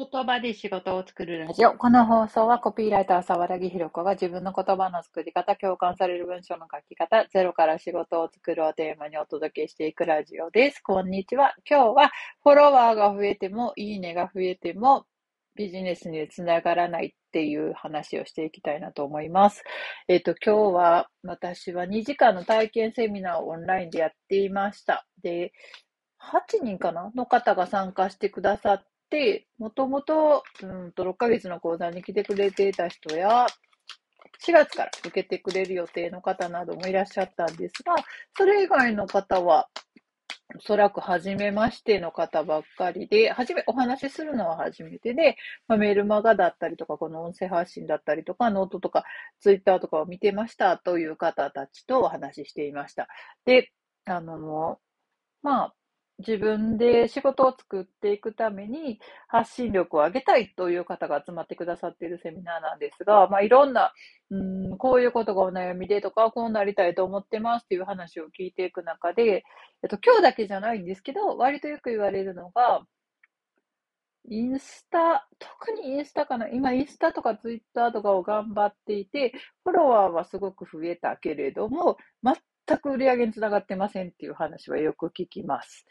言葉で仕事を作るラジオ。この放送はコピーライター沢田木ひろ子が自分の言葉の作り方、共感される文章の書き方、ゼロから仕事を作るをテーマにお届けしていくラジオです。こんにちは。今日はフォロワーが増えても、いいねが増えても、ビジネスにつながらないっていう話をしていきたいなと思います。えっ、と、今日は私は2時間の体験セミナーをオンラインでやっていました。で、8人かなの方が参加してくださっ、もともと、うんと、6ヶ月の講座に来てくれていた人や、4月から受けてくれる予定の方などもいらっしゃったんですが、それ以外の方は、おそらく初めましての方ばっかりで、はじめ、お話しするのは初めてで、まあ、メールマガだったりとか、この音声発信だったりとか、ノートとか、ツイッターとかを見てましたという方たちとお話ししていました。で、あの、まあ、自分で仕事を作っていくために発信力を上げたいという方が集まってくださっているセミナーなんですが、まあ、いろんな、うん、こういうことがお悩みでとか、こうなりたいと思ってますっていう話を聞いていく中で、えっと、今日だけじゃないんですけど、割とよく言われるのが、インスタ、特にインスタかな今、インスタとかツイッターとかを頑張っていて、フォロワーはすごく増えたけれども、全く売り上げにつながってませんっていう話はよく聞きます。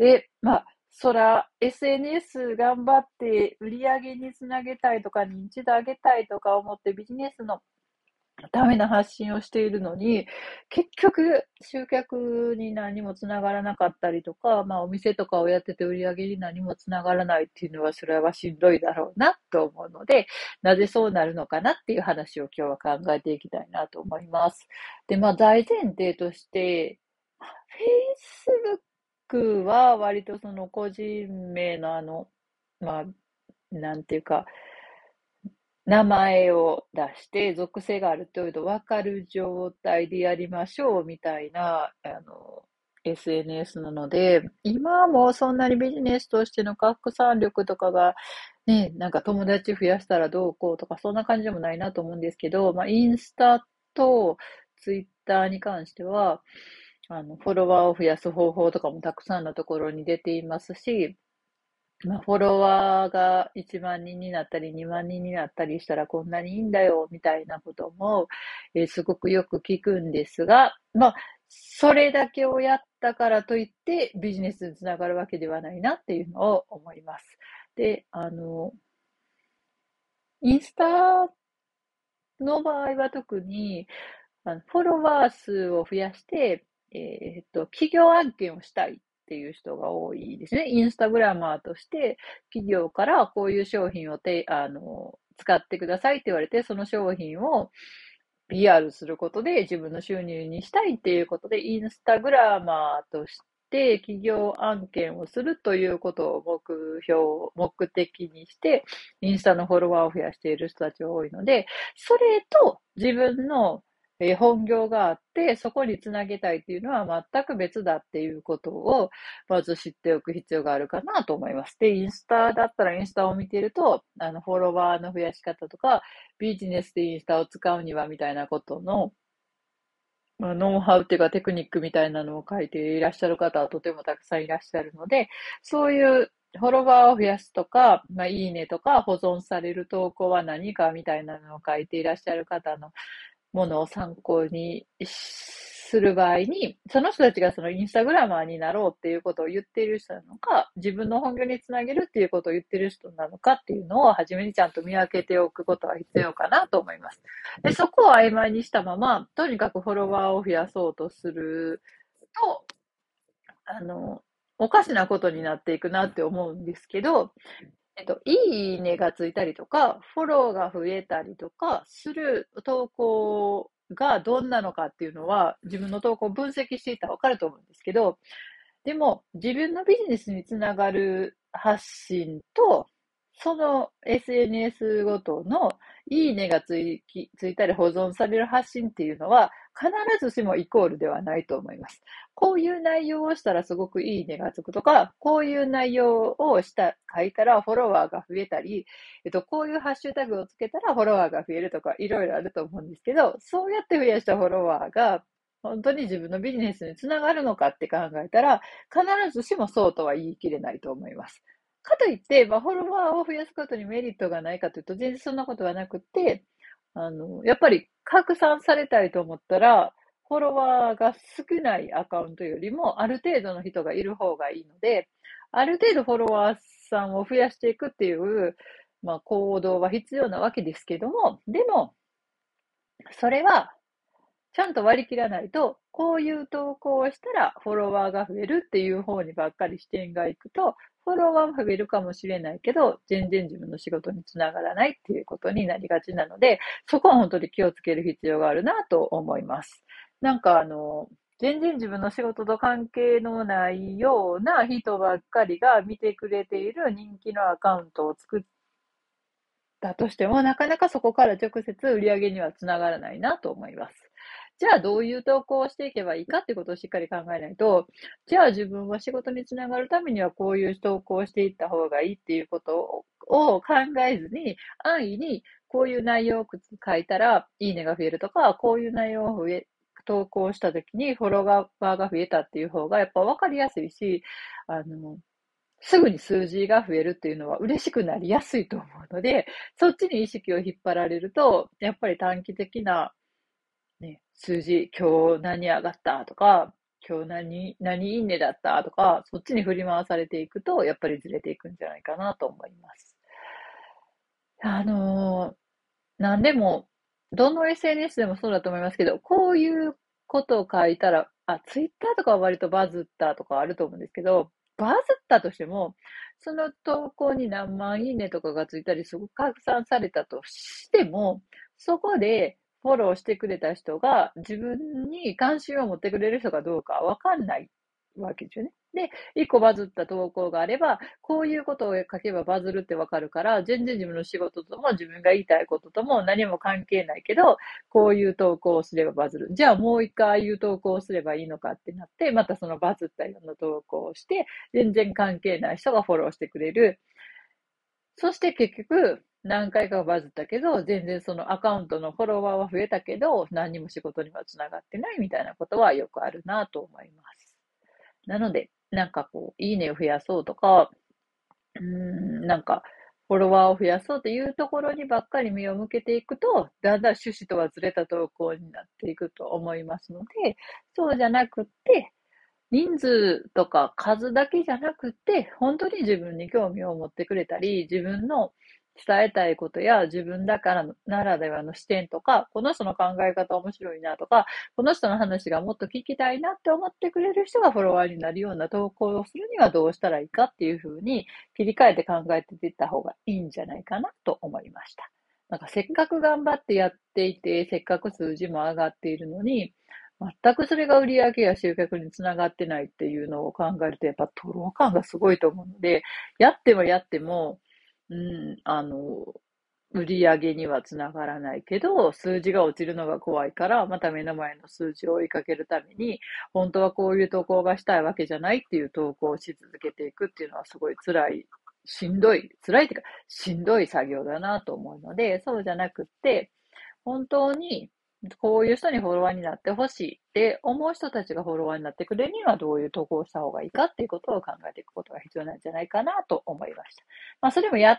で、まあ、そら、SNS 頑張って売り上げにつなげたいとか、認知度上げたいとか思ってビジネスのための発信をしているのに、結局、集客に何もつながらなかったりとか、まあ、お店とかをやってて売り上げに何もつながらないっていうのは、それはしんどいだろうなと思うので、なぜそうなるのかなっていう話を今日は考えていきたいなと思います。で、まあ、大前提として、Facebook クは割とその個人名のあの、まあ、なんていうか、名前を出して属性があるというと分かる状態でやりましょうみたいな、あの、SNS なので、今もそんなにビジネスとしての拡散力とかが、ね、なんか友達増やしたらどうこうとか、そんな感じでもないなと思うんですけど、まあ、インスタとツイッターに関しては、あの、フォロワーを増やす方法とかもたくさんのところに出ていますし、まあ、フォロワーが1万人になったり2万人になったりしたらこんなにいいんだよみたいなことも、えー、すごくよく聞くんですが、まあ、それだけをやったからといってビジネスにつながるわけではないなっていうのを思います。で、あの、インスタの場合は特に、フォロワー数を増やして、えー、っと、企業案件をしたいっていう人が多いですね。インスタグラマーとして企業からこういう商品をてあの使ってくださいって言われて、その商品を PR することで自分の収入にしたいっていうことで、インスタグラマーとして企業案件をするということを目標、目的にして、インスタのフォロワーを増やしている人たちが多いので、それと自分のえ本業があって、そこにつなげたいっていうのは全く別だっていうことを、まず知っておく必要があるかなと思います。で、インスタだったらインスタを見てると、あの、フォロワーの増やし方とか、ビジネスでインスタを使うにはみたいなことの、まあ、ノウハウっていうかテクニックみたいなのを書いていらっしゃる方はとてもたくさんいらっしゃるので、そういうフォロワーを増やすとか、まあ、いいねとか保存される投稿は何かみたいなのを書いていらっしゃる方のものを参考にする場合に、その人たちがそのインスタグラマーになろうっていうことを言っている人なのか、自分の本業につなげるっていうことを言っている人なのかっていうのを初めにちゃんと見分けておくことは必要かなと思います。で、そこを曖昧にしたまま、とにかくフォロワーを増やそうとすると、あの、おかしなことになっていくなって思うんですけど、っと、いいねがついたりとか、フォローが増えたりとかする投稿がどんなのかっていうのは、自分の投稿を分析していたらわかると思うんですけど、でも、自分のビジネスにつながる発信と、その SNS ごとのいいねがついついたり保存される発信っていうのは必ずしもイコールではないと思います。こういう内容をしたらすごくいいねがつくとか、こういう内容をした、書いたらフォロワーが増えたり、えっと、こういうハッシュタグをつけたらフォロワーが増えるとか、いろいろあると思うんですけど、そうやって増やしたフォロワーが本当に自分のビジネスにつながるのかって考えたら、必ずしもそうとは言い切れないと思います。かといって、まあ、フォロワーを増やすことにメリットがないかというと、全然そんなことはなくて、あの、やっぱり拡散されたいと思ったら、フォロワーが少ないアカウントよりも、ある程度の人がいる方がいいので、ある程度フォロワーさんを増やしていくっていう、まあ、行動は必要なわけですけども、でも、それは、ちゃんと割り切らないと、こういう投稿をしたらフォロワーが増えるっていう方にばっかり視点がいくと、フォロワーは増えるかもしれないけど、全然自分の仕事につながらないっていうことになりがちなので、そこは本当に気をつける必要があるなと思います。なんかあの、全然自分の仕事と関係のないような人ばっかりが見てくれている人気のアカウントを作ったとしても、なかなかそこから直接売り上げにはつながらないなと思います。じゃあどういう投稿をしていけばいいかってことをしっかり考えないと、じゃあ自分は仕事につながるためにはこういう投稿をしていった方がいいっていうことを考えずに、安易にこういう内容を書いたらいいねが増えるとか、こういう内容を増え投稿したときにフォロワーが増えたっていう方がやっぱ分かりやすいし、あの、すぐに数字が増えるっていうのは嬉しくなりやすいと思うので、そっちに意識を引っ張られると、やっぱり短期的な、ね、数字、今日何上がったとか、今日何、何いいねだったとか、そっちに振り回されていくと、やっぱりずれていくんじゃないかなと思います。あのー、何でもどの SNS でもそうだと思いますけど、こういうことを書いたら、あ、ツイッターとかは割とバズったとかあると思うんですけど、バズったとしても、その投稿に何万いいねとかがついたり、すごく拡散されたとしても、そこでフォローしてくれた人が自分に関心を持ってくれる人かどうかわかんないわけですよね。で、一個バズった投稿があれば、こういうことを書けばバズるってわかるから、全然自分の仕事とも自分が言いたいこととも何も関係ないけど、こういう投稿をすればバズる。じゃあもう一回ああいう投稿をすればいいのかってなって、またそのバズったような投稿をして、全然関係ない人がフォローしてくれる。そして結局、何回かバズったけど、全然そのアカウントのフォロワーは増えたけど、何にも仕事には繋がってないみたいなことはよくあるなと思います。なので、なんかこう、いいねを増やそうとか、うん、なんか、フォロワーを増やそうというところにばっかり目を向けていくと、だんだん趣旨とはずれた投稿になっていくと思いますので、そうじゃなくって、人数とか数だけじゃなくて、本当に自分に興味を持ってくれたり、自分の伝えたいことや自分だからならではの視点とか、この人の考え方面白いなとか、この人の話がもっと聞きたいなって思ってくれる人がフォロワーになるような投稿をするにはどうしたらいいかっていうふうに切り替えて考えていった方がいいんじゃないかなと思いました。なんかせっかく頑張ってやっていて、せっかく数字も上がっているのに、全くそれが売り上げや集客につながってないっていうのを考えると、やっぱトロ感がすごいと思うので、やってもやっても、うん、あの、売り上げにはつながらないけど、数字が落ちるのが怖いから、また目の前の数字を追いかけるために、本当はこういう投稿がしたいわけじゃないっていう投稿をし続けていくっていうのはすごい辛い、しんどい、辛いっていうか、しんどい作業だなと思うので、そうじゃなくって、本当にこういう人にフォロワーになってほしいって思う人たちがフォロワーになってくれるにはどういう投稿をした方がいいかっていうことを考えていくことが必要なんじゃないかなと思いました。まあ、それもやっ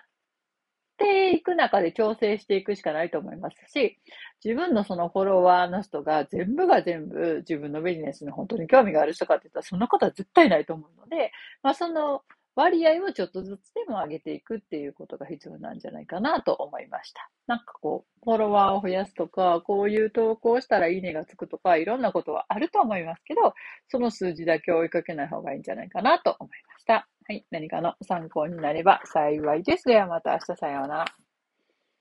ていく中で調整していくしかないと思いますし、自分のそのフォロワーの人が全部が全部自分のビジネスに本当に興味がある人かって言ったらそんなことは絶対ないと思うので、まあ、その割合をちょっとずつでも上げていくっていうことが必要なんじゃないかなと思いました。なんかこう、フォロワーを増やすとか、こういう投稿したらいいねがつくとか、いろんなことはあると思いますけど、その数字だけ追いかけない方がいいんじゃないかなと思いました。はい。何かの参考になれば幸いです。ではまた明日さようなら。